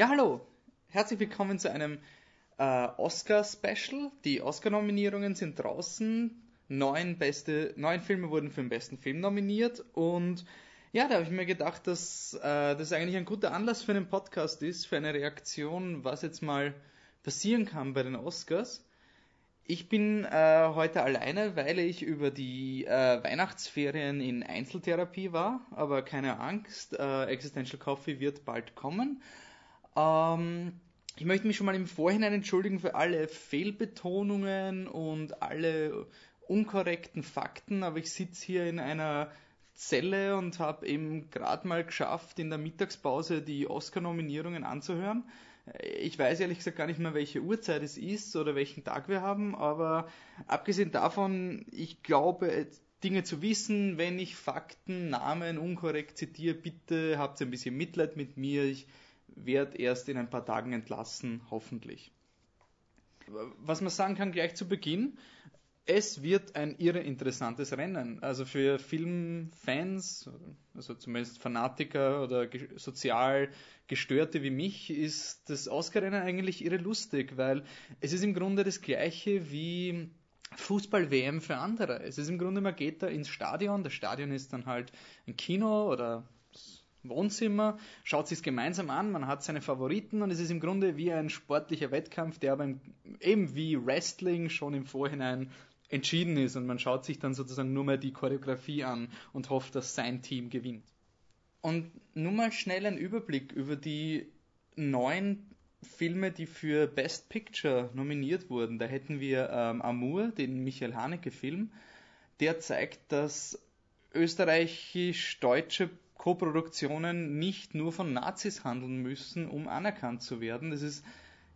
Ja, hallo. Herzlich willkommen zu einem äh, Oscar-Special. Die Oscar-Nominierungen sind draußen. Neun, beste, neun Filme wurden für den besten Film nominiert. Und ja, da habe ich mir gedacht, dass äh, das eigentlich ein guter Anlass für einen Podcast ist, für eine Reaktion, was jetzt mal passieren kann bei den Oscars. Ich bin äh, heute alleine, weil ich über die äh, Weihnachtsferien in Einzeltherapie war, aber keine Angst, äh, Existential Coffee wird bald kommen. Ähm, ich möchte mich schon mal im Vorhinein entschuldigen für alle Fehlbetonungen und alle unkorrekten Fakten, aber ich sitze hier in einer Zelle und habe eben gerade mal geschafft, in der Mittagspause die Oscar-Nominierungen anzuhören. Ich weiß ehrlich gesagt gar nicht mehr, welche Uhrzeit es ist oder welchen Tag wir haben, aber abgesehen davon, ich glaube, Dinge zu wissen, wenn ich Fakten, Namen unkorrekt zitiere, bitte habt ein bisschen Mitleid mit mir. Ich werde erst in ein paar Tagen entlassen, hoffentlich. Was man sagen kann gleich zu Beginn, es wird ein irre interessantes Rennen. Also für Filmfans, also zumindest Fanatiker oder sozial Gestörte wie mich, ist das Oscar-Rennen eigentlich irre lustig, weil es ist im Grunde das gleiche wie Fußball-WM für andere. Es ist im Grunde, man geht da ins Stadion, das Stadion ist dann halt ein Kino oder Wohnzimmer, schaut sich gemeinsam an, man hat seine Favoriten und es ist im Grunde wie ein sportlicher Wettkampf, der aber eben wie Wrestling schon im Vorhinein entschieden ist und man schaut sich dann sozusagen nur mal die Choreografie an und hofft, dass sein Team gewinnt. Und nur mal schnell ein Überblick über die neun Filme, die für Best Picture nominiert wurden. Da hätten wir ähm, Amour, den Michael Haneke-Film. Der zeigt, dass österreichisch-deutsche Koproduktionen nicht nur von Nazis handeln müssen, um anerkannt zu werden. Das ist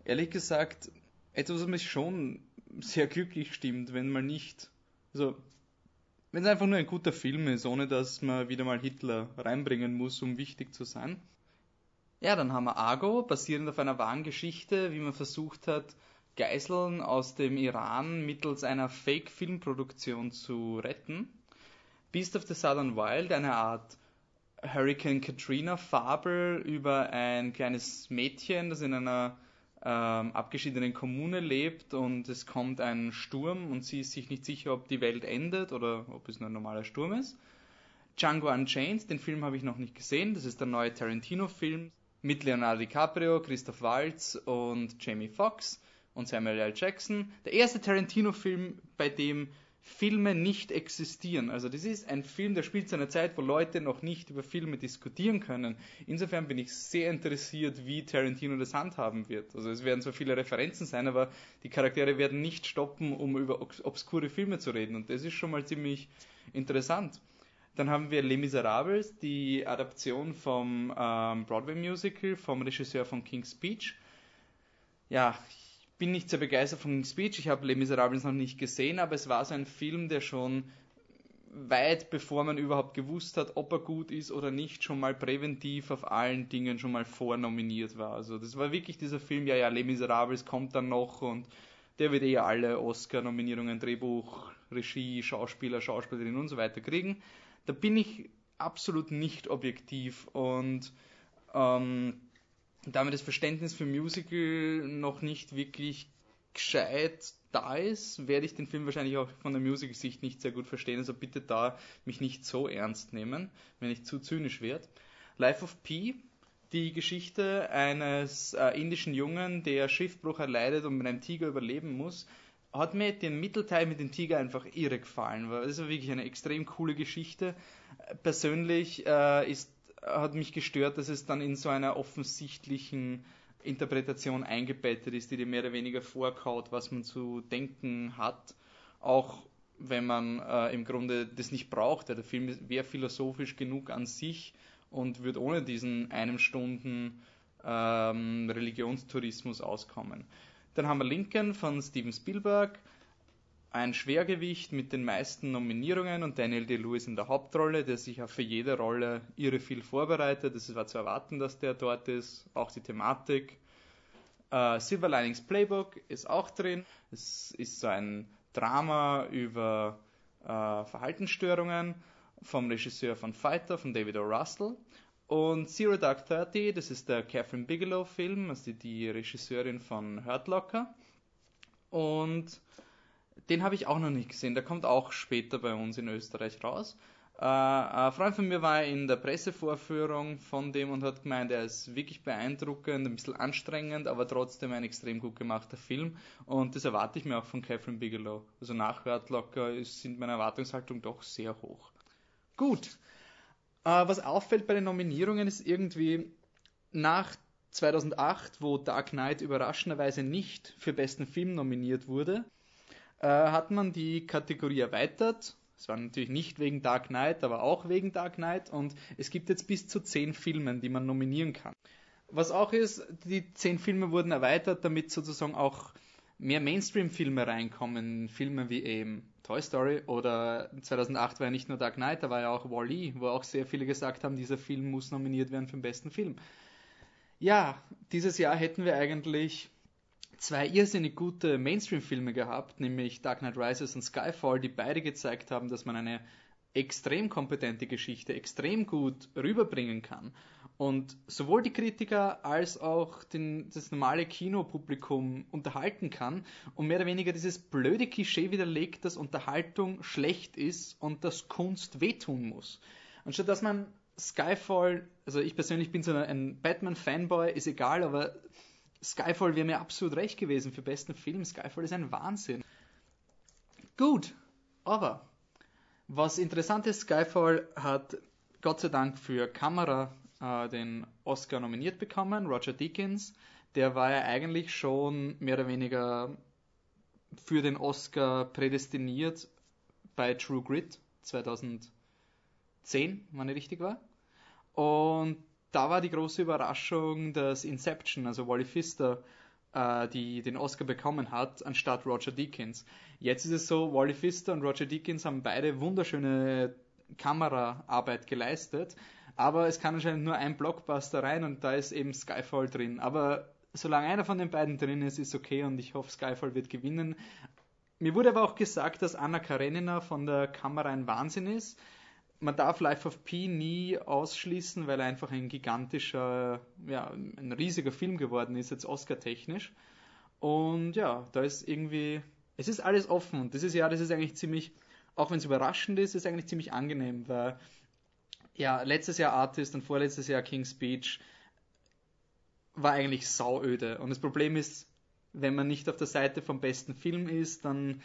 ehrlich gesagt etwas, was mich schon sehr glücklich stimmt, wenn man nicht, also wenn es einfach nur ein guter Film ist, ohne dass man wieder mal Hitler reinbringen muss, um wichtig zu sein. Ja, dann haben wir Argo, basierend auf einer wahren Geschichte, wie man versucht hat, Geiseln aus dem Iran mittels einer Fake-Filmproduktion zu retten. Beast of the Southern Wild, eine Art Hurricane Katrina Fabel über ein kleines Mädchen, das in einer ähm, abgeschiedenen Kommune lebt und es kommt ein Sturm und sie ist sich nicht sicher, ob die Welt endet oder ob es nur ein normaler Sturm ist. Django Unchained, den Film habe ich noch nicht gesehen, das ist der neue Tarantino-Film mit Leonardo DiCaprio, Christoph Waltz und Jamie Foxx und Samuel L. Jackson. Der erste Tarantino-Film, bei dem Filme nicht existieren. Also das ist ein Film, der spielt zu einer Zeit, wo Leute noch nicht über Filme diskutieren können. Insofern bin ich sehr interessiert, wie Tarantino das handhaben wird. Also es werden zwar viele Referenzen sein, aber die Charaktere werden nicht stoppen, um über obskure Filme zu reden. Und das ist schon mal ziemlich interessant. Dann haben wir Les Miserables, die Adaption vom ähm, Broadway-Musical vom Regisseur von King's Speech. Ja, bin nicht sehr begeistert von Speech. Ich habe Les Miserables noch nicht gesehen, aber es war so ein Film, der schon weit bevor man überhaupt gewusst hat, ob er gut ist oder nicht, schon mal präventiv auf allen Dingen schon mal vornominiert war. Also das war wirklich dieser Film, ja, ja, Les Miserables kommt dann noch und der wird eh alle Oscar-Nominierungen, Drehbuch, Regie, Schauspieler, Schauspielerin und so weiter kriegen. Da bin ich absolut nicht objektiv und ähm, damit das Verständnis für Musical noch nicht wirklich gescheit da ist, werde ich den Film wahrscheinlich auch von der Musical-Sicht nicht sehr gut verstehen. Also bitte da mich nicht so ernst nehmen, wenn ich zu zynisch werde. Life of Pi, die Geschichte eines äh, indischen Jungen, der Schiffbruch erleidet und mit einem Tiger überleben muss, hat mir den Mittelteil mit dem Tiger einfach irre gefallen. Das ist wirklich eine extrem coole Geschichte. Persönlich äh, ist hat mich gestört, dass es dann in so einer offensichtlichen Interpretation eingebettet ist, die dir mehr oder weniger vorkaut, was man zu denken hat, auch wenn man äh, im Grunde das nicht braucht. Der Film wäre philosophisch genug an sich und würde ohne diesen einem Stunden ähm, Religionstourismus auskommen. Dann haben wir Lincoln von Steven Spielberg, ein Schwergewicht mit den meisten Nominierungen und Daniel Day-Lewis in der Hauptrolle, der sich auch für jede Rolle irre viel vorbereitet. Es war zu erwarten, dass der dort ist, auch die Thematik. Äh, Silver Linings Playbook ist auch drin. Es ist so ein Drama über äh, Verhaltensstörungen vom Regisseur von Fighter, von David O. Russell. Und Zero Dark Thirty, das ist der Catherine Bigelow-Film, also die, die Regisseurin von Hurt Locker. Und den habe ich auch noch nicht gesehen. Der kommt auch später bei uns in Österreich raus. Äh, ein Freund von mir war in der Pressevorführung von dem und hat gemeint, er ist wirklich beeindruckend, ein bisschen anstrengend, aber trotzdem ein extrem gut gemachter Film. Und das erwarte ich mir auch von Catherine Bigelow. Also nach Hurt Locker sind meine Erwartungshaltung doch sehr hoch. Gut. Äh, was auffällt bei den Nominierungen ist irgendwie nach 2008, wo Dark Knight überraschenderweise nicht für besten Film nominiert wurde, äh, hat man die Kategorie erweitert. Es war natürlich nicht wegen Dark Knight, aber auch wegen Dark Knight. Und es gibt jetzt bis zu zehn Filmen, die man nominieren kann. Was auch ist, die zehn Filme wurden erweitert, damit sozusagen auch mehr Mainstream-Filme reinkommen. Filme wie eben Toy Story oder 2008 war ja nicht nur Dark Knight, da war ja auch Wall-E, wo auch sehr viele gesagt haben, dieser Film muss nominiert werden für den besten Film. Ja, dieses Jahr hätten wir eigentlich zwei irrsinnig gute Mainstream-Filme gehabt, nämlich Dark Knight Rises und Skyfall, die beide gezeigt haben, dass man eine extrem kompetente Geschichte extrem gut rüberbringen kann. Und sowohl die Kritiker als auch den, das normale Kinopublikum unterhalten kann und mehr oder weniger dieses blöde Klischee widerlegt, dass Unterhaltung schlecht ist und dass Kunst wehtun muss. Anstatt dass man Skyfall, also ich persönlich bin so ein Batman-Fanboy, ist egal, aber Skyfall wäre mir absolut recht gewesen für besten Film. Skyfall ist ein Wahnsinn. Gut, aber was interessant ist, Skyfall hat Gott sei Dank für Kamera äh, den Oscar nominiert bekommen. Roger Deakins, der war ja eigentlich schon mehr oder weniger für den Oscar prädestiniert bei True Grit 2010, wenn ich richtig war. Und da war die große Überraschung, dass Inception, also Wally Pfister, äh, die den Oscar bekommen hat, anstatt Roger Deakins. Jetzt ist es so, Wally Pfister und Roger Deakins haben beide wunderschöne Kameraarbeit geleistet, aber es kann anscheinend nur ein Blockbuster rein und da ist eben Skyfall drin. Aber solange einer von den beiden drin ist, ist okay und ich hoffe, Skyfall wird gewinnen. Mir wurde aber auch gesagt, dass Anna Karenina von der Kamera ein Wahnsinn ist man darf Life of Pi nie ausschließen, weil er einfach ein gigantischer, ja, ein riesiger Film geworden ist, jetzt Oscar-technisch. Und ja, da ist irgendwie, es ist alles offen und dieses Jahr, das ist eigentlich ziemlich, auch wenn es überraschend ist, ist eigentlich ziemlich angenehm, weil ja, letztes Jahr Artist und vorletztes Jahr King's Speech war eigentlich sauöde. Und das Problem ist, wenn man nicht auf der Seite vom besten Film ist, dann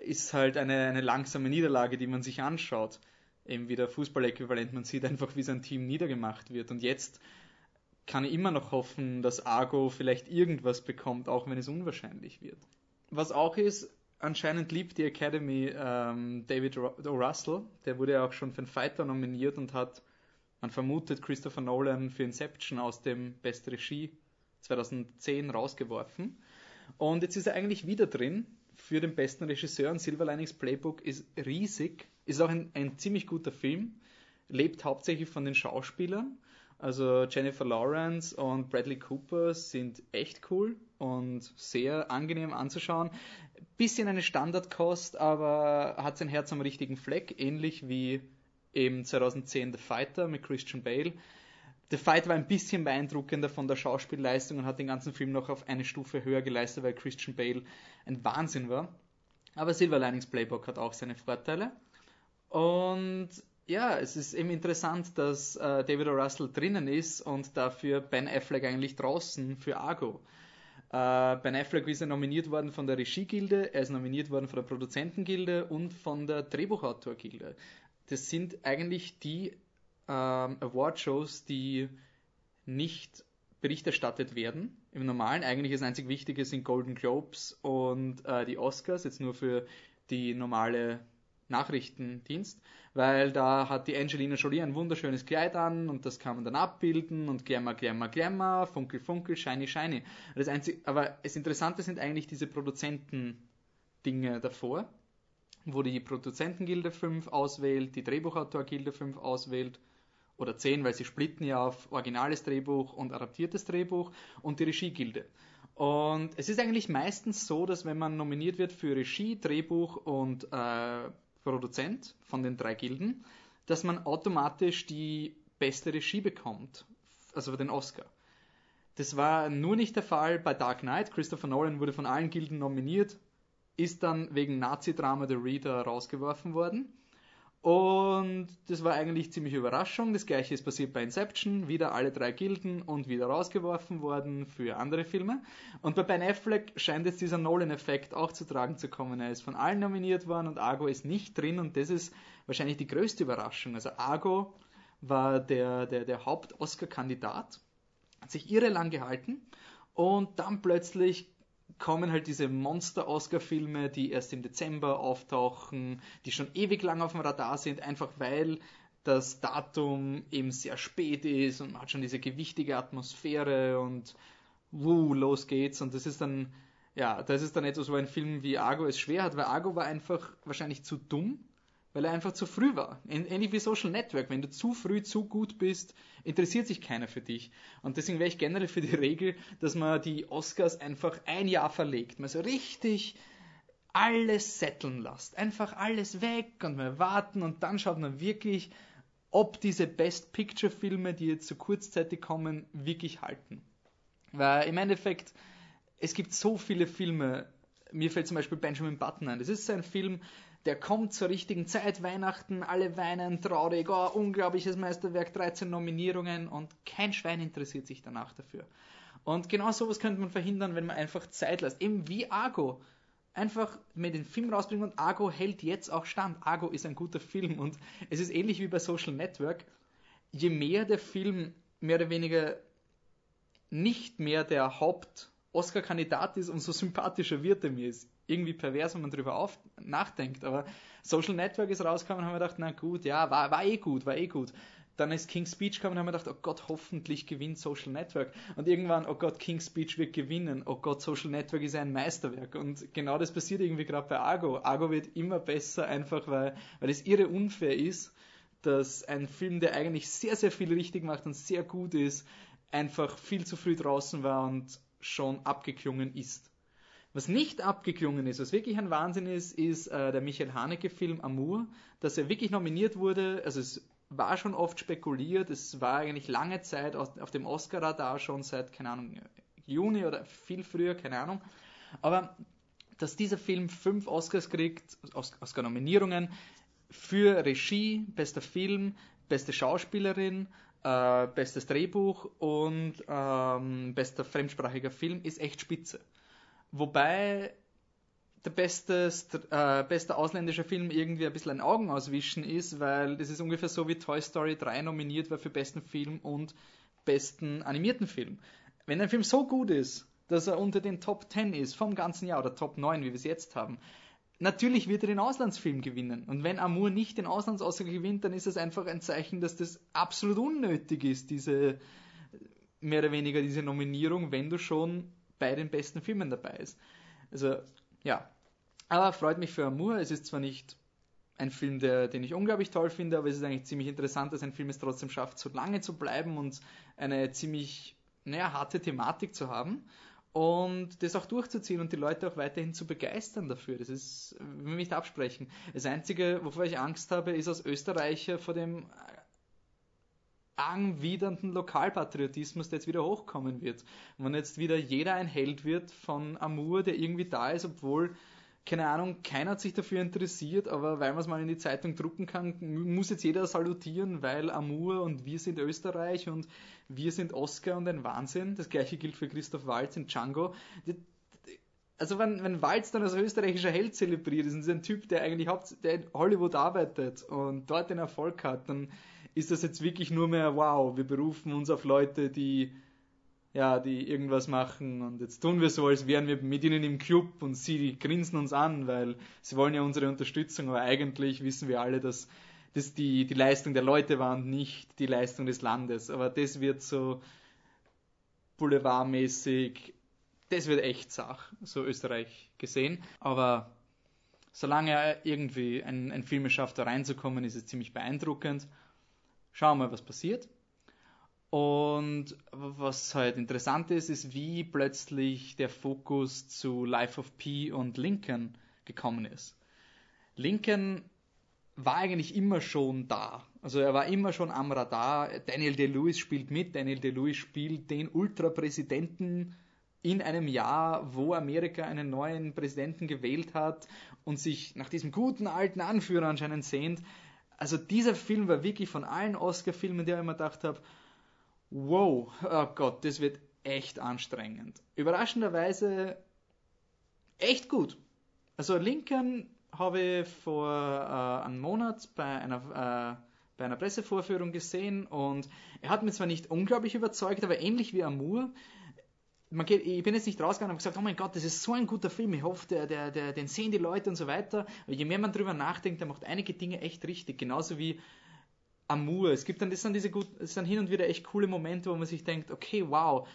ist halt eine, eine langsame Niederlage, die man sich anschaut eben wieder Fußballäquivalent. Man sieht einfach, wie sein Team niedergemacht wird. Und jetzt kann ich immer noch hoffen, dass Argo vielleicht irgendwas bekommt, auch wenn es unwahrscheinlich wird. Was auch ist, anscheinend liebt die Academy ähm, David o. Russell. Der wurde ja auch schon für einen Fighter nominiert und hat, man vermutet, Christopher Nolan für Inception aus dem Best Regie 2010 rausgeworfen. Und jetzt ist er eigentlich wieder drin für den besten Regisseur und Silver Linings Playbook ist riesig. Ist auch ein, ein ziemlich guter Film. Lebt hauptsächlich von den Schauspielern. Also Jennifer Lawrence und Bradley Cooper sind echt cool und sehr angenehm anzuschauen. Bisschen eine Standardkost, aber hat sein Herz am richtigen Fleck, ähnlich wie eben 2010 The Fighter mit Christian Bale. The Fight war ein bisschen beeindruckender von der Schauspielleistung und hat den ganzen Film noch auf eine Stufe höher geleistet, weil Christian Bale ein Wahnsinn war. Aber Silver Linings Playbook hat auch seine Vorteile. Und ja, es ist eben interessant, dass äh, David O. Russell drinnen ist und dafür Ben Affleck eigentlich draußen für Argo. Äh, ben Affleck ist ja nominiert worden von der Regiegilde, er ist nominiert worden von der Produzentengilde und von der Drehbuchautorgilde. Das sind eigentlich die ähm, Award-Shows, die nicht Bericht erstattet werden. Im Normalen eigentlich das einzig Wichtige sind Golden Globes und äh, die Oscars, jetzt nur für die normale Nachrichtendienst, weil da hat die Angelina Jolie ein wunderschönes Kleid an und das kann man dann abbilden und Glamour, Glamour, Glamour, Funkel, Funkel, Shiny, Shiny. Das einzige, aber das Interessante sind eigentlich diese Produzenten-Dinge davor wo die Produzentengilde 5 auswählt, die Drehbuchautorgilde 5 auswählt oder 10, weil sie splitten ja auf originales Drehbuch und adaptiertes Drehbuch und die Regiegilde. Und es ist eigentlich meistens so, dass wenn man nominiert wird für Regie, Drehbuch und äh, Produzent von den drei Gilden, dass man automatisch die beste Regie bekommt, also für den Oscar. Das war nur nicht der Fall bei Dark Knight. Christopher Nolan wurde von allen Gilden nominiert, ist dann wegen Nazi-Drama The Reader rausgeworfen worden. Und das war eigentlich ziemlich Überraschung. Das gleiche ist passiert bei Inception. Wieder alle drei Gilden und wieder rausgeworfen worden für andere Filme. Und bei Ben Affleck scheint jetzt dieser Nolan-Effekt auch zu tragen zu kommen. Er ist von allen nominiert worden und Argo ist nicht drin und das ist wahrscheinlich die größte Überraschung. Also Argo war der, der, der Haupt-Oscar-Kandidat, hat sich irre lang gehalten und dann plötzlich kommen halt diese Monster-Oscar-Filme, die erst im Dezember auftauchen, die schon ewig lang auf dem Radar sind, einfach weil das Datum eben sehr spät ist und man hat schon diese gewichtige Atmosphäre und wuh, los geht's. Und das ist dann, ja, das ist dann etwas, wo ein Film wie Argo es schwer hat, weil Argo war einfach wahrscheinlich zu dumm weil er einfach zu früh war. Ähnlich wie Social Network. Wenn du zu früh zu gut bist, interessiert sich keiner für dich. Und deswegen wäre ich generell für die Regel, dass man die Oscars einfach ein Jahr verlegt. Man so richtig alles setteln lässt. Einfach alles weg und mal warten und dann schaut man wirklich, ob diese Best Picture Filme, die jetzt so kurzzeitig kommen, wirklich halten. Weil im Endeffekt, es gibt so viele Filme, mir fällt zum Beispiel Benjamin Button ein. Das ist ein Film, der kommt zur richtigen Zeit, Weihnachten, alle weinen, traurig, oh, unglaubliches Meisterwerk, 13 Nominierungen und kein Schwein interessiert sich danach dafür. Und genau sowas könnte man verhindern, wenn man einfach Zeit lässt. Eben wie Argo. Einfach mit den Film rausbringen und Argo hält jetzt auch stand. Argo ist ein guter Film und es ist ähnlich wie bei Social Network. Je mehr der Film mehr oder weniger nicht mehr der Haupt-Oscar-Kandidat ist, umso sympathischer wird er mir irgendwie pervers, wenn man darüber auf, nachdenkt. Aber Social Network ist rausgekommen und haben wir gedacht, na gut, ja, war, war eh gut, war eh gut. Dann ist King's Speech gekommen und haben wir gedacht, oh Gott, hoffentlich gewinnt Social Network. Und irgendwann, oh Gott, King's Speech wird gewinnen. Oh Gott, Social Network ist ein Meisterwerk. Und genau das passiert irgendwie gerade bei Argo. Argo wird immer besser, einfach weil, weil es irre unfair ist, dass ein Film, der eigentlich sehr, sehr viel richtig macht und sehr gut ist, einfach viel zu früh draußen war und schon abgeklungen ist. Was nicht abgeklungen ist, was wirklich ein Wahnsinn ist, ist äh, der Michael Haneke-Film Amour, dass er wirklich nominiert wurde. Also es war schon oft spekuliert, es war eigentlich lange Zeit auf, dem Oscar-Radar schon seit, keine Ahnung, Juni oder viel früher, keine Ahnung. Aber dass dieser Film fünf Oscars kriegt, Oscar-Nominierungen für Regie, bester Film, beste Schauspielerin, äh, bestes Drehbuch und ähm, bester fremdsprachiger Film, ist echt spitze. Wobei der beste, äh, beste ausländische Film irgendwie ein bisschen ein Augenauswischen ist, weil das ist ungefähr so wie Toy Story 3 nominiert war für besten Film und besten animierten Film. Wenn ein Film so gut ist, dass er unter den Top 10 ist vom ganzen Jahr oder Top 9, wie wir es jetzt haben, natürlich wird er den Auslandsfilm gewinnen. Und wenn Amour nicht den Auslandsausgabe gewinnt, dann ist es einfach ein Zeichen, dass das absolut unnötig ist, diese mehr oder weniger diese Nominierung, wenn du schon bei den besten Filmen dabei ist. Also, ja. Aber freut mich für Amour. Es ist zwar nicht ein Film, der, den ich unglaublich toll finde, aber es ist eigentlich ziemlich interessant, dass ein Film es trotzdem schafft, so lange zu bleiben und eine ziemlich, naja, harte Thematik zu haben und das auch durchzuziehen und die Leute auch weiterhin zu begeistern dafür. Das ist, will mich nicht absprechen. Das Einzige, wovor ich Angst habe, ist als Österreicher vor dem anwidernden Lokalpatriotismus, der jetzt wieder hochkommen wird. Wenn jetzt wieder jeder ein Held wird von Amour, der irgendwie da ist, obwohl, keine Ahnung, keiner hat sich dafür interessiert, aber weil man es mal in die Zeitung drucken kann, muss jetzt jeder salutieren, weil Amour und wir sind Österreich und wir sind Oscar und ein Wahnsinn. Das gleiche gilt für Christoph Waltz in Django. Also wenn, wenn Waltz dann als österreichischer Held zelebriert ist und ist ein Typ, der eigentlich haupt, der in Hollywood arbeitet und dort den Erfolg hat, dann ist das jetzt wirklich nur mehr, wow, wir berufen uns auf Leute, die, ja, die irgendwas machen und jetzt tun wir so, als wären wir mit ihnen im Club und sie grinsen uns an, weil sie wollen ja unsere Unterstützung, aber eigentlich wissen wir alle, dass das die, die Leistung der Leute war und nicht die Leistung des Landes. Aber das wird so boulevardmäßig, das wird echt Sach, so Österreich gesehen. Aber solange er irgendwie ein, ein Film schafft, da reinzukommen, ist es ziemlich beeindruckend. Schauen wir mal, was passiert. Und was halt interessant ist, ist, wie plötzlich der Fokus zu Life of P und Lincoln gekommen ist. Lincoln war eigentlich immer schon da. Also er war immer schon am Radar. Daniel Day-Lewis spielt mit. Daniel Day-Lewis spielt den Ultrapräsidenten in einem Jahr, wo Amerika einen neuen Präsidenten gewählt hat und sich nach diesem guten alten Anführer anscheinend sehnt. Also dieser Film war wirklich von allen Oscar-Filmen, die ich immer gedacht habe, wow, oh Gott, das wird echt anstrengend. Überraschenderweise echt gut. Also Lincoln habe ich vor äh, einem Monat bei einer, äh, bei einer Pressevorführung gesehen und er hat mir zwar nicht unglaublich überzeugt, aber ähnlich wie Amour. Man geht, ich bin jetzt nicht rausgegangen und gesagt, oh mein Gott, das ist so ein guter Film, ich hoffe, der, der, der, den sehen die Leute und so weiter. Aber je mehr man drüber nachdenkt, der macht einige Dinge echt richtig, genauso wie Amour. Es gibt dann, das sind diese gut, das sind hin und wieder echt coole Momente, wo man sich denkt, okay, wow,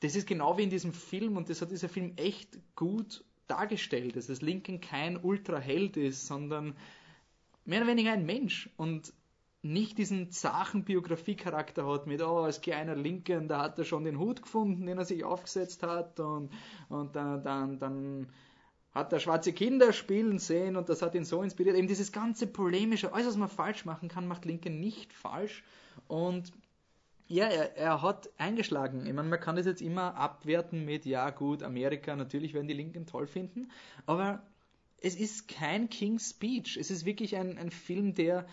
das ist genau wie in diesem Film und das hat dieser Film echt gut dargestellt dass Lincoln kein Ultraheld ist, sondern mehr oder weniger ein Mensch und nicht diesen zachen Biografiecharakter hat mit, oh, als kleiner Lincoln, da hat er schon den Hut gefunden, den er sich aufgesetzt hat und, und dann, dann, dann hat er schwarze Kinder spielen sehen und das hat ihn so inspiriert. Eben dieses ganze polemische, alles was man falsch machen kann, macht Lincoln nicht falsch und ja, er, er hat eingeschlagen. Ich meine, man kann das jetzt immer abwerten mit, ja gut, Amerika, natürlich werden die Linken toll finden, aber es ist kein King's Speech. Es ist wirklich ein, ein Film, der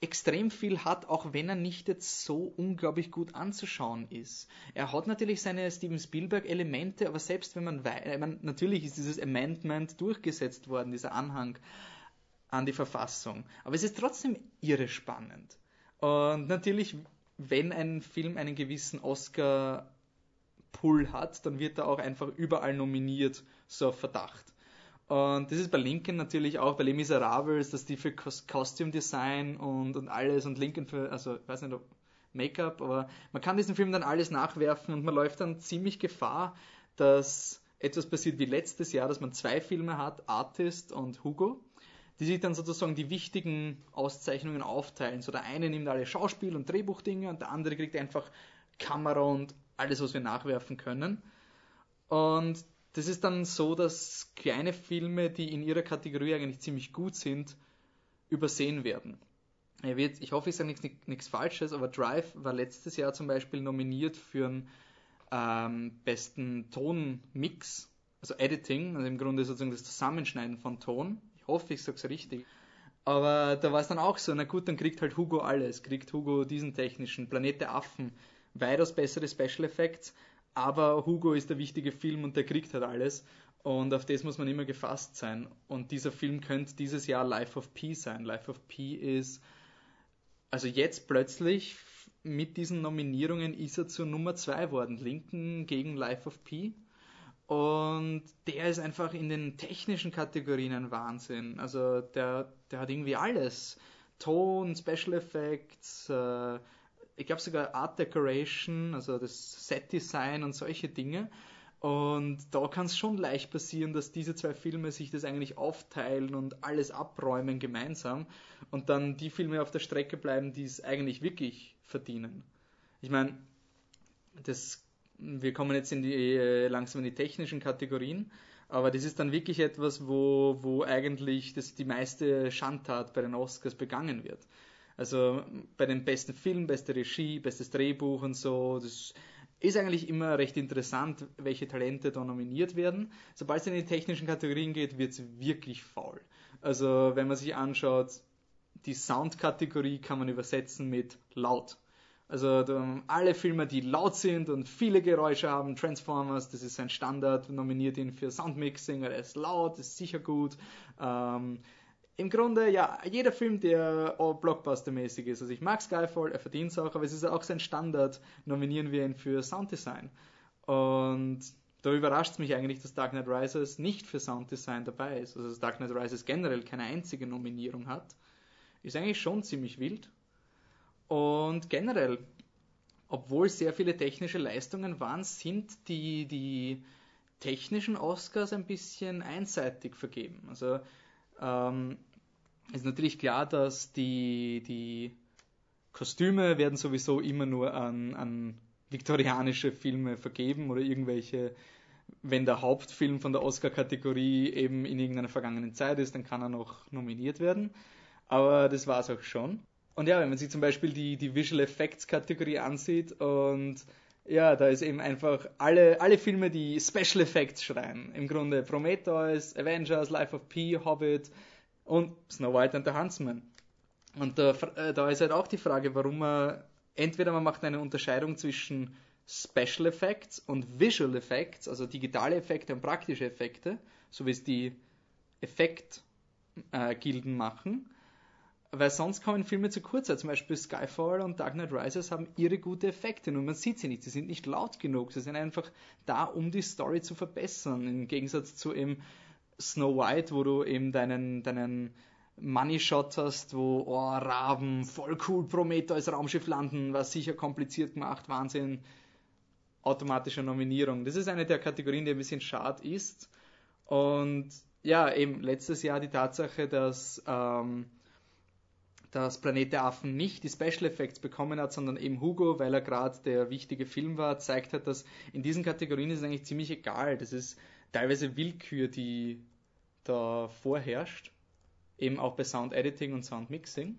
extrem viel hat, auch wenn er nicht jetzt so unglaublich gut anzuschauen ist. Er hat natürlich seine Steven Spielberg-Elemente, aber selbst wenn man weiß, natürlich ist dieses Amendment durchgesetzt worden, dieser Anhang an die Verfassung, aber es ist trotzdem irre spannend. Und natürlich wenn ein Film einen gewissen Oscar-Pull hat, dann wird er auch einfach überall nominiert, so auf Verdacht. Und das ist bei Lincoln natürlich auch, bei Les Miserables, dass die für Costume Design und, und alles und Lincoln für, also ich weiß nicht, ob Make-up, aber man kann diesen Film dann alles nachwerfen und man läuft dann ziemlich Gefahr, dass etwas passiert wie letztes Jahr, dass man zwei Filme hat, Artist und Hugo, die sich dann sozusagen die wichtigen Auszeichnungen aufteilen. So der eine nimmt alle Schauspiel- und Drehbuchdinge und der andere kriegt einfach Kamera und alles, was wir nachwerfen können. Und das ist dann so, dass kleine Filme, die in ihrer Kategorie eigentlich ziemlich gut sind, übersehen werden. Ich hoffe, ich sage nichts, Falsches, aber Drive war letztes Jahr zum Beispiel nominiert für einen ähm, besten Tonmix, also Editing, also im Grunde sozusagen das Zusammenschneiden von Ton hoffe, ich sag's richtig. Aber da war es dann auch so, na gut, dann kriegt halt Hugo alles. Kriegt Hugo diesen technischen, Planet der Affen, weitaus bessere Special Effects, aber Hugo ist der wichtige Film und der kriegt halt alles. Und auf das muss man immer gefasst sein. Und dieser Film könnte dieses Jahr Life of P sein. Life of P ist, also jetzt plötzlich mit diesen Nominierungen ist er zur Nummer 2 worden. Linken gegen Life of P. Und der ist einfach in den technischen Kategorien ein Wahnsinn. Also der, der hat irgendwie alles. Ton, Special Effects, äh, ich glaube sogar Art Decoration, also das Set Design und solche Dinge. Und da kann es schon leicht passieren, dass diese zwei Filme sich das eigentlich aufteilen und alles abräumen gemeinsam und dann die Filme auf der Strecke bleiben, die es eigentlich wirklich verdienen. Ich meine, das wir kommen jetzt in die, äh, langsam in die technischen Kategorien, aber das ist dann wirklich etwas, wo, wo eigentlich das, die meiste Schandtat bei den Oscars begangen wird. Also bei den besten Filmen, beste Regie, bestes Drehbuch und so, das ist eigentlich immer recht interessant, welche Talente da nominiert werden. Sobald es in die technischen Kategorien geht, wird es wirklich faul. Also wenn man sich anschaut, die Sound-Kategorie kann man übersetzen mit laut. Also alle Filme, die laut sind und viele Geräusche haben, Transformers, das ist ein Standard, nominiert ihn für Soundmixing, er ist laut, ist sicher gut. Ähm, Im Grunde, ja, jeder Film, der Blockbuster-mäßig ist. Also ich mag Skyfall, er verdient es auch, aber es ist auch sein Standard, nominieren wir ihn für Sounddesign. Und da überrascht es mich eigentlich, dass Dark Knight Rises nicht für Sounddesign dabei ist. Also dass Dark Knight Rises generell keine einzige Nominierung hat. Ist eigentlich schon ziemlich wild. Und generell, obwohl sehr viele technische Leistungen waren, sind die, die technischen Oscars ein bisschen einseitig vergeben. Also ähm, ist natürlich klar, dass die, die Kostüme werden sowieso immer nur an, an viktorianische Filme vergeben oder irgendwelche, wenn der Hauptfilm von der Oscar-Kategorie eben in irgendeiner vergangenen Zeit ist, dann kann er noch nominiert werden. Aber das war es auch schon. Und ja, wenn man sich zum Beispiel die, die Visual Effects Kategorie ansieht und ja, da ist eben einfach alle, alle Filme, die Special Effects schreien. Im Grunde Prometheus, Avengers, Life of P, Hobbit und Snow White and the Huntsman. Und da, äh, da ist halt auch die Frage, warum man entweder man macht eine Unterscheidung zwischen Special Effects und Visual Effects, also digitale Effekte und praktische Effekte, so wie es die Effektgilden äh, machen weil sonst kommen Filme zu kurz. Zum Beispiel Skyfall und Dark Knight Rises haben ihre gute Effekte, nur man sieht sie nicht. Sie sind nicht laut genug. Sie sind einfach da, um die Story zu verbessern. Im Gegensatz zu eben Snow White, wo du eben deinen, deinen Money Shot hast, wo oh, Raben, voll cool, Prometheus Raumschiff landen, war sicher kompliziert gemacht, Wahnsinn, automatische Nominierung. Das ist eine der Kategorien, die ein bisschen schad ist. Und ja, eben letztes Jahr die Tatsache, dass ähm, dass Planet der Affen nicht die Special Effects bekommen hat, sondern eben Hugo, weil er gerade der wichtige Film war, zeigt hat, dass in diesen Kategorien ist es eigentlich ziemlich egal. Das ist teilweise Willkür, die da vorherrscht. Eben auch bei Sound Editing und Sound Mixing.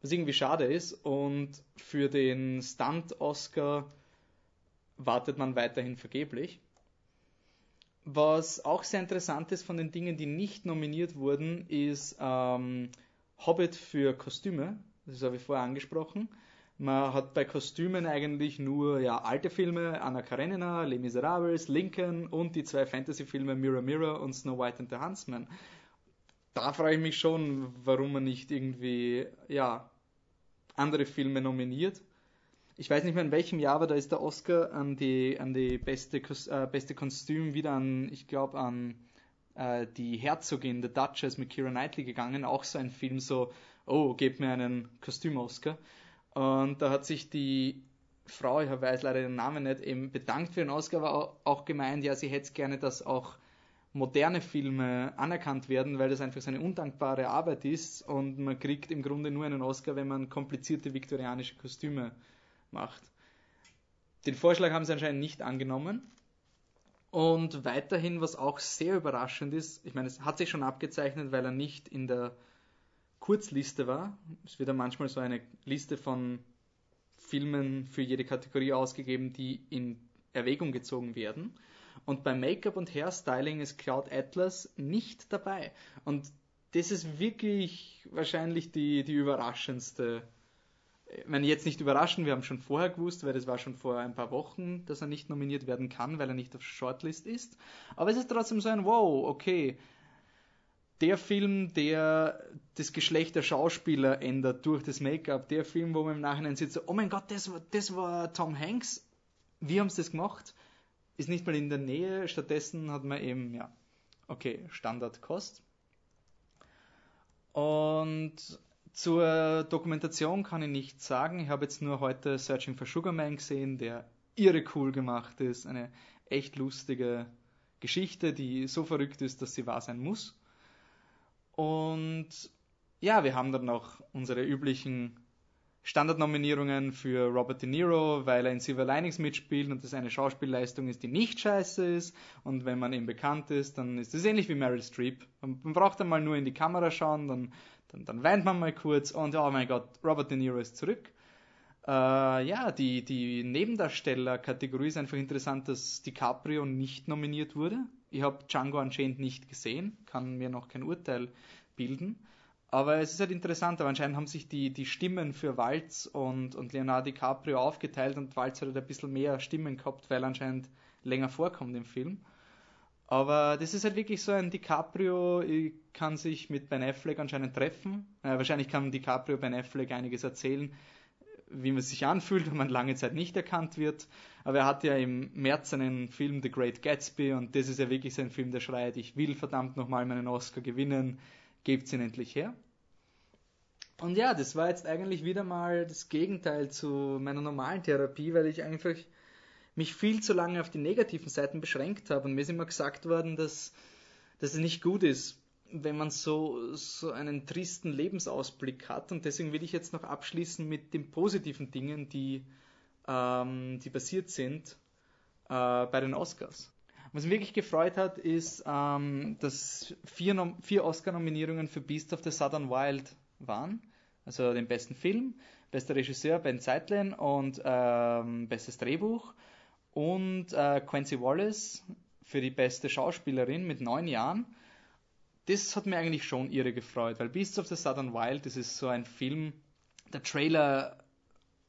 Was irgendwie schade ist. Und für den Stunt-Oscar wartet man weiterhin vergeblich. Was auch sehr interessant ist von den Dingen, die nicht nominiert wurden, ist ähm, Hobbit für Kostüme, das habe ich vorher angesprochen. Man hat bei Kostümen eigentlich nur ja, alte Filme, Anna Karenina, Les Miserables, Lincoln und die zwei Fantasy-Filme Mirror Mirror und Snow White and the Huntsman. Da frage ich mich schon, warum man nicht irgendwie ja, andere Filme nominiert. Ich weiß nicht mehr in welchem Jahr, aber da ist der Oscar an die, an die beste, äh, beste Kostüm wieder an, ich glaube, an äh, die Herzogin, The Duchess mit Kira Knightley gegangen, auch so ein Film so, oh, gebt mir einen Kostüm-Oscar. Und da hat sich die Frau, ich weiß leider den Namen nicht, eben bedankt für den Oscar, aber auch gemeint, ja, sie hätte gerne, dass auch moderne Filme anerkannt werden, weil das einfach so eine undankbare Arbeit ist und man kriegt im Grunde nur einen Oscar, wenn man komplizierte viktorianische Kostüme macht. Den Vorschlag haben sie anscheinend nicht angenommen und weiterhin, was auch sehr überraschend ist, ich meine, es hat sich schon abgezeichnet, weil er nicht in der Kurzliste war. Es wird ja manchmal so eine Liste von Filmen für jede Kategorie ausgegeben, die in Erwägung gezogen werden. Und bei Make-up und Hairstyling ist Cloud Atlas nicht dabei. Und das ist wirklich wahrscheinlich die, die überraschendste ich meine, jetzt nicht überraschen, wir haben schon vorher gewusst, weil das war schon vor ein paar Wochen, dass er nicht nominiert werden kann, weil er nicht auf Shortlist ist. Aber es ist trotzdem so ein Wow, okay. Der Film, der das Geschlecht der Schauspieler ändert durch das Make-up, der Film, wo man im Nachhinein sitzt, oh mein Gott, das war, das war Tom Hanks. Wie haben sie das gemacht? Ist nicht mal in der Nähe, stattdessen hat man eben, ja, okay, Standardkost. Und zur Dokumentation kann ich nichts sagen. Ich habe jetzt nur heute Searching for Sugar Man gesehen, der irre cool gemacht ist. Eine echt lustige Geschichte, die so verrückt ist, dass sie wahr sein muss. Und ja, wir haben dann noch unsere üblichen Standardnominierungen für Robert De Niro, weil er in Silver Linings mitspielt und das eine Schauspielleistung ist, die nicht scheiße ist. Und wenn man ihm bekannt ist, dann ist es ähnlich wie Meryl Streep. Man braucht einmal nur in die Kamera schauen, dann dann, dann weint man mal kurz und oh mein Gott, Robert De Niro ist zurück. Äh, ja, die, die Nebendarsteller-Kategorie ist einfach interessant, dass DiCaprio nicht nominiert wurde. Ich habe Django anscheinend nicht gesehen, kann mir noch kein Urteil bilden. Aber es ist halt interessant, aber anscheinend haben sich die, die Stimmen für Walz und, und Leonardo DiCaprio aufgeteilt und Walz hat halt ein bisschen mehr Stimmen gehabt, weil anscheinend länger vorkommt im Film. Aber das ist halt wirklich so ein DiCaprio kann sich mit Ben Affleck anscheinend treffen. Äh, wahrscheinlich kann DiCaprio Ben Affleck einiges erzählen, wie man sich anfühlt, wenn man lange Zeit nicht erkannt wird. Aber er hat ja im März einen Film The Great Gatsby und das ist ja wirklich so ein Film, der schreit, ich will verdammt nochmal meinen Oscar gewinnen, gebt's ihn endlich her. Und ja, das war jetzt eigentlich wieder mal das Gegenteil zu meiner normalen Therapie, weil ich einfach mich viel zu lange auf die negativen Seiten beschränkt habe. Und mir ist immer gesagt worden, dass, dass es nicht gut ist, wenn man so, so einen tristen Lebensausblick hat. Und deswegen will ich jetzt noch abschließen mit den positiven Dingen, die, ähm, die passiert sind äh, bei den Oscars. Was mich wirklich gefreut hat, ist, ähm, dass vier, vier Oscar-Nominierungen für Beast of the Southern Wild waren. Also den besten Film, bester Regisseur Ben Zeitlin und ähm, bestes Drehbuch. Und äh, Quincy Wallace für die beste Schauspielerin mit neun Jahren. Das hat mir eigentlich schon irre gefreut, weil Beasts of the Southern Wild, das ist so ein Film, der Trailer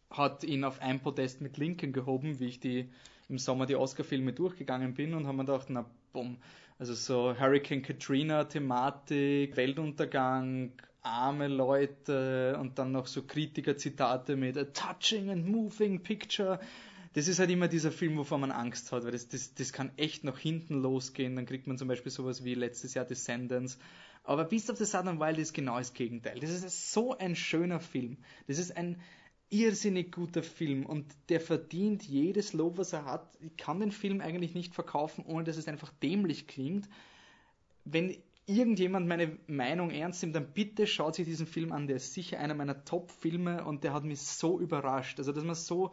hat ihn auf ein Podest mit Lincoln gehoben, wie ich die im Sommer die Oscar-Filme durchgegangen bin und haben mir gedacht, na bumm, also so Hurricane Katrina Thematik, Weltuntergang, arme Leute und dann noch so Kritiker-Zitate mit a touching and moving picture. Das ist halt immer dieser Film, wovon man Angst hat, weil das, das, das kann echt nach hinten losgehen. Dann kriegt man zum Beispiel sowas wie letztes Jahr Descendants. Aber Beast of the Southern Wild ist genau das Gegenteil. Das ist so ein schöner Film. Das ist ein, irrsinnig guter Film und der verdient jedes Lob, was er hat. Ich kann den Film eigentlich nicht verkaufen, ohne dass es einfach dämlich klingt. Wenn irgendjemand meine Meinung ernst nimmt, dann bitte schaut sich diesen Film an. Der ist sicher einer meiner Top-Filme und der hat mich so überrascht. Also, dass man so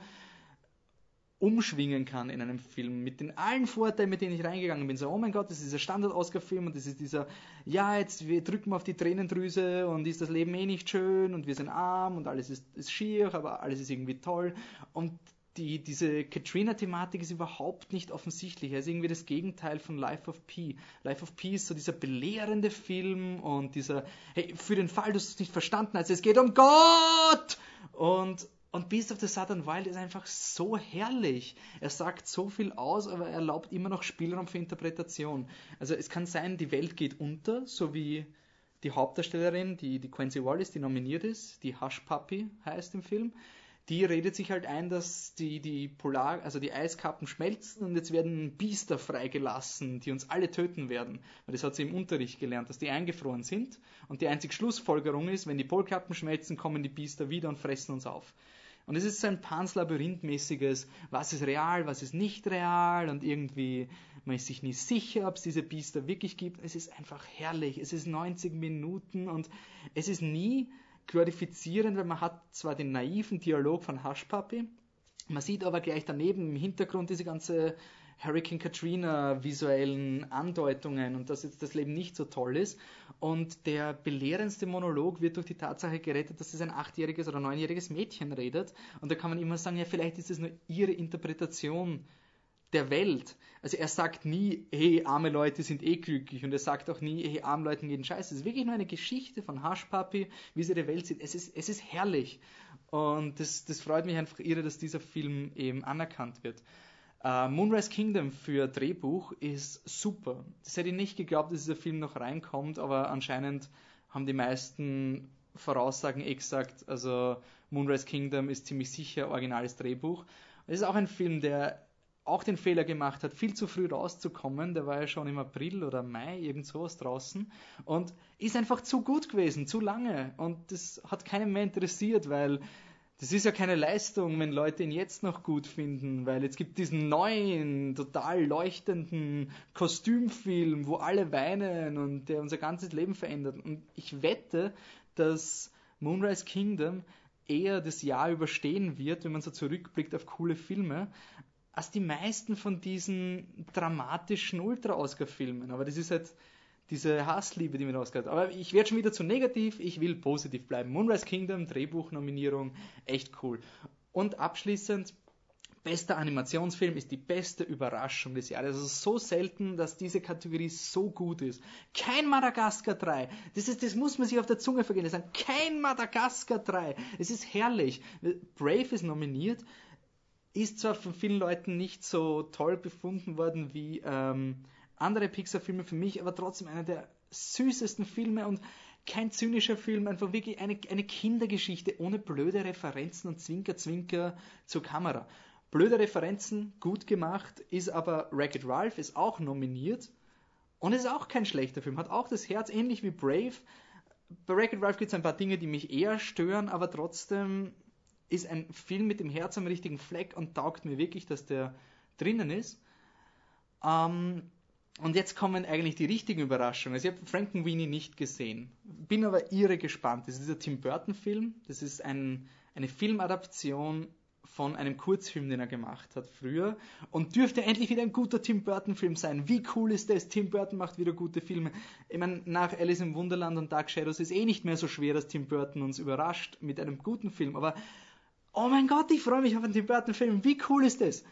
umschwingen kann in einem Film, mit den allen Vorteilen, mit denen ich reingegangen bin. So, oh mein Gott, das ist dieser Standard-Oscar-Film und das ist dieser, ja, jetzt wir drücken auf die Tränendrüse und ist das Leben eh nicht schön und wir sind arm und alles ist, ist schier, aber alles ist irgendwie toll. Und die, diese Katrina-Thematik ist überhaupt nicht offensichtlich. Er ist irgendwie das Gegenteil von Life of P. Life of P ist so dieser belehrende Film und dieser, hey, für den Fall, du es nicht verstanden hast, es geht um Gott! Und und Beast of the Southern Wild ist einfach so herrlich. Er sagt so viel aus, aber er erlaubt immer noch Spielraum für Interpretation. Also es kann sein, die Welt geht unter, so wie die Hauptdarstellerin, die, die Quincy Wallace, die nominiert ist, die Hush Puppy heißt im Film, die redet sich halt ein, dass die, die Polar, also die Eiskappen schmelzen und jetzt werden Biester freigelassen, die uns alle töten werden. Weil das hat sie im Unterricht gelernt, dass die eingefroren sind. Und die einzige Schlussfolgerung ist, wenn die Polkappen schmelzen, kommen die Biester wieder und fressen uns auf. Und es ist so ein Pans-Labyrinth-mäßiges, was ist real, was ist nicht real und irgendwie, man ist sich nie sicher, ob es diese Biester wirklich gibt. Es ist einfach herrlich. Es ist 90 Minuten und es ist nie glorifizierend, weil man hat zwar den naiven Dialog von Hushpuppy, man sieht aber gleich daneben im Hintergrund diese ganze Hurricane Katrina visuellen Andeutungen und dass jetzt das Leben nicht so toll ist. Und der belehrendste Monolog wird durch die Tatsache gerettet, dass es ein achtjähriges oder neunjähriges Mädchen redet. Und da kann man immer sagen, ja, vielleicht ist es nur ihre Interpretation der Welt. Also er sagt nie, hey, arme Leute sind eh glücklich. Und er sagt auch nie, hey, arme Leute gehen scheiße. Es ist wirklich nur eine Geschichte von Hushpuppy, wie sie die Welt sieht. Es ist, es ist herrlich. Und das, das freut mich einfach irre, dass dieser Film eben anerkannt wird. Uh, Moonrise Kingdom für Drehbuch ist super. Das hätte ich nicht geglaubt, dass dieser Film noch reinkommt, aber anscheinend haben die meisten Voraussagen eh gesagt, also Moonrise Kingdom ist ziemlich sicher originales Drehbuch. Es ist auch ein Film, der auch den Fehler gemacht hat, viel zu früh rauszukommen. Der war ja schon im April oder Mai irgend sowas draußen und ist einfach zu gut gewesen, zu lange. Und das hat keinen mehr interessiert, weil das ist ja keine Leistung, wenn Leute ihn jetzt noch gut finden, weil jetzt gibt diesen neuen, total leuchtenden Kostümfilm, wo alle weinen und der unser ganzes Leben verändert. Und ich wette, dass Moonrise Kingdom eher das Jahr überstehen wird, wenn man so zurückblickt auf coole Filme, als die meisten von diesen dramatischen Ultra-Oscar-Filmen. Aber das ist halt diese Hassliebe, die mir rausgeht. Aber ich werde schon wieder zu negativ, ich will positiv bleiben. Moonrise Kingdom, Drehbuchnominierung, echt cool. Und abschließend, bester Animationsfilm ist die beste Überraschung des Jahres. Es ist so selten, dass diese Kategorie so gut ist. Kein Madagaskar 3. Das, ist, das muss man sich auf der Zunge vergehen lassen. Kein Madagaskar 3. Es ist herrlich. Brave ist nominiert. Ist zwar von vielen Leuten nicht so toll befunden worden wie ähm, andere Pixar-Filme für mich, aber trotzdem einer der süßesten Filme und kein zynischer Film, einfach wirklich eine, eine Kindergeschichte ohne blöde Referenzen und Zwinker-Zwinker zur Kamera. Blöde Referenzen, gut gemacht, ist aber Wreck-It Ralph, ist auch nominiert und ist auch kein schlechter Film, hat auch das Herz, ähnlich wie Brave. Bei Wreck-It Ralph gibt es ein paar Dinge, die mich eher stören, aber trotzdem ist ein Film mit dem Herz am richtigen Fleck und taugt mir wirklich, dass der drinnen ist. Ähm, und jetzt kommen eigentlich die richtigen Überraschungen. Also ich habe Frankenweenie nicht gesehen, bin aber irre gespannt. Das ist dieser Tim Burton-Film. Das ist ein, eine Filmadaption von einem Kurzfilm, den er gemacht hat früher und dürfte endlich wieder ein guter Tim Burton Film sein. Wie cool ist das? Tim Burton macht wieder gute Filme. Ich meine, nach Alice im Wunderland und Dark Shadows ist eh nicht mehr so schwer, dass Tim Burton uns überrascht mit einem guten Film, aber oh mein Gott, ich freue mich auf einen Tim Burton Film. Wie cool ist das?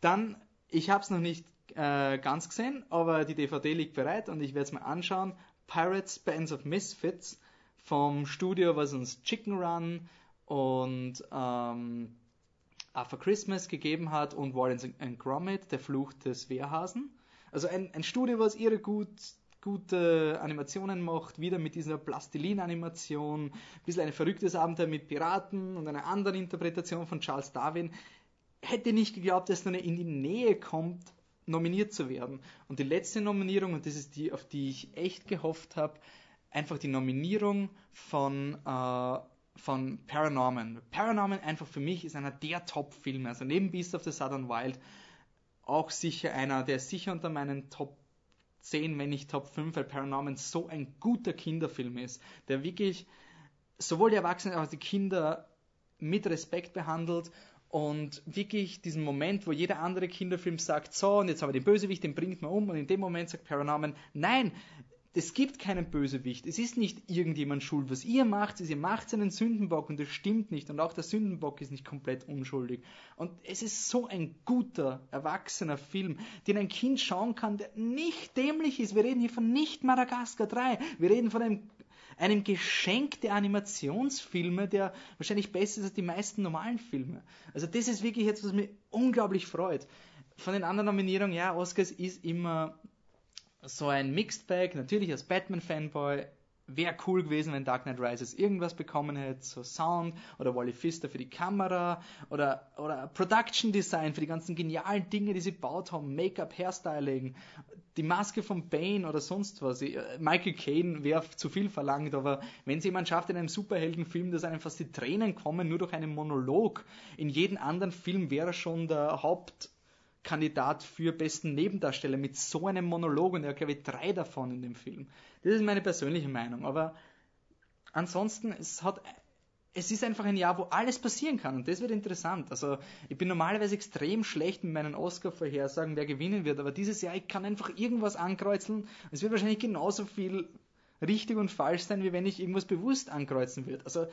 Dann, ich habe es noch nicht äh, ganz gesehen, aber die DVD liegt bereit und ich werde es mir anschauen. Pirates Bands of Misfits vom Studio, was uns Chicken Run und ähm, After Christmas gegeben hat und Wallace and Gromit, der Fluch des Wehrhasen. Also ein, ein Studio, was ihre gut, gute Animationen macht, wieder mit dieser Plastilin-Animation, ein bisschen ein verrücktes Abenteuer mit Piraten und einer anderen Interpretation von Charles Darwin. Hätte nicht geglaubt, dass er in die Nähe kommt, nominiert zu werden. Und die letzte Nominierung, und das ist die, auf die ich echt gehofft habe, einfach die Nominierung von äh, von Paranorman. Paranorman einfach für mich ist einer der Top-Filme. Also neben Beast of the Southern Wild auch sicher einer, der sicher unter meinen Top 10, wenn nicht Top 5, weil Paranorman so ein guter Kinderfilm ist, der wirklich sowohl die Erwachsenen als auch die Kinder mit Respekt behandelt und wirklich diesen Moment, wo jeder andere Kinderfilm sagt, so, und jetzt haben wir den Bösewicht, den bringt man um, und in dem Moment sagt Paranorman, nein, es gibt keinen Bösewicht. Es ist nicht irgendjemand schuld. Was ihr macht, ist, ihr macht seinen Sündenbock und das stimmt nicht. Und auch der Sündenbock ist nicht komplett unschuldig. Und es ist so ein guter, erwachsener Film, den ein Kind schauen kann, der nicht dämlich ist. Wir reden hier von nicht Madagaskar 3. Wir reden von einem, einem Geschenk der Animationsfilme, der wahrscheinlich besser ist als die meisten normalen Filme. Also das ist wirklich etwas, was mich unglaublich freut. Von den anderen Nominierungen, ja, Oscars ist immer so ein Mixed Bag, natürlich als Batman-Fanboy, wäre cool gewesen, wenn Dark Knight Rises irgendwas bekommen hätte, so Sound oder Wally Pfister für die Kamera oder, oder Production Design für die ganzen genialen Dinge, die sie gebaut haben, Make-up, Hairstyling, die Maske von Bane oder sonst was. Äh, Michael Caine wäre zu viel verlangt, aber wenn es jemand schafft in einem Superheldenfilm, dass einem fast die Tränen kommen, nur durch einen Monolog, in jedem anderen Film wäre schon der Haupt Kandidat für besten Nebendarsteller mit so einem Monolog und er hat, glaube ich, drei davon in dem Film. Das ist meine persönliche Meinung. Aber ansonsten, es hat, es ist einfach ein Jahr, wo alles passieren kann und das wird interessant. Also ich bin normalerweise extrem schlecht mit meinen Oscar-Vorhersagen, wer gewinnen wird, aber dieses Jahr, ich kann einfach irgendwas ankreuzeln. Es wird wahrscheinlich genauso viel richtig und falsch sein, wie wenn ich irgendwas bewusst ankreuzen würde. Also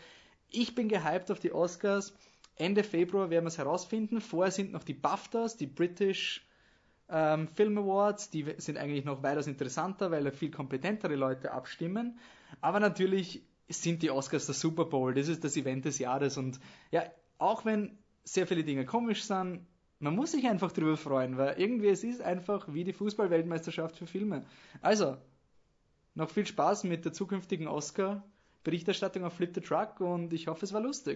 ich bin gehypt auf die Oscars. Ende Februar werden wir es herausfinden. Vorher sind noch die BAFTAs, die British ähm, Film Awards, die sind eigentlich noch weitaus interessanter, weil da viel kompetentere Leute abstimmen. Aber natürlich sind die Oscars der Super Bowl, das ist das Event des Jahres und ja, auch wenn sehr viele Dinge komisch sind, man muss sich einfach drüber freuen, weil irgendwie es ist einfach wie die Fußballweltmeisterschaft für Filme. Also, noch viel Spaß mit der zukünftigen Oscar-Berichterstattung auf Flip the Truck und ich hoffe, es war lustig.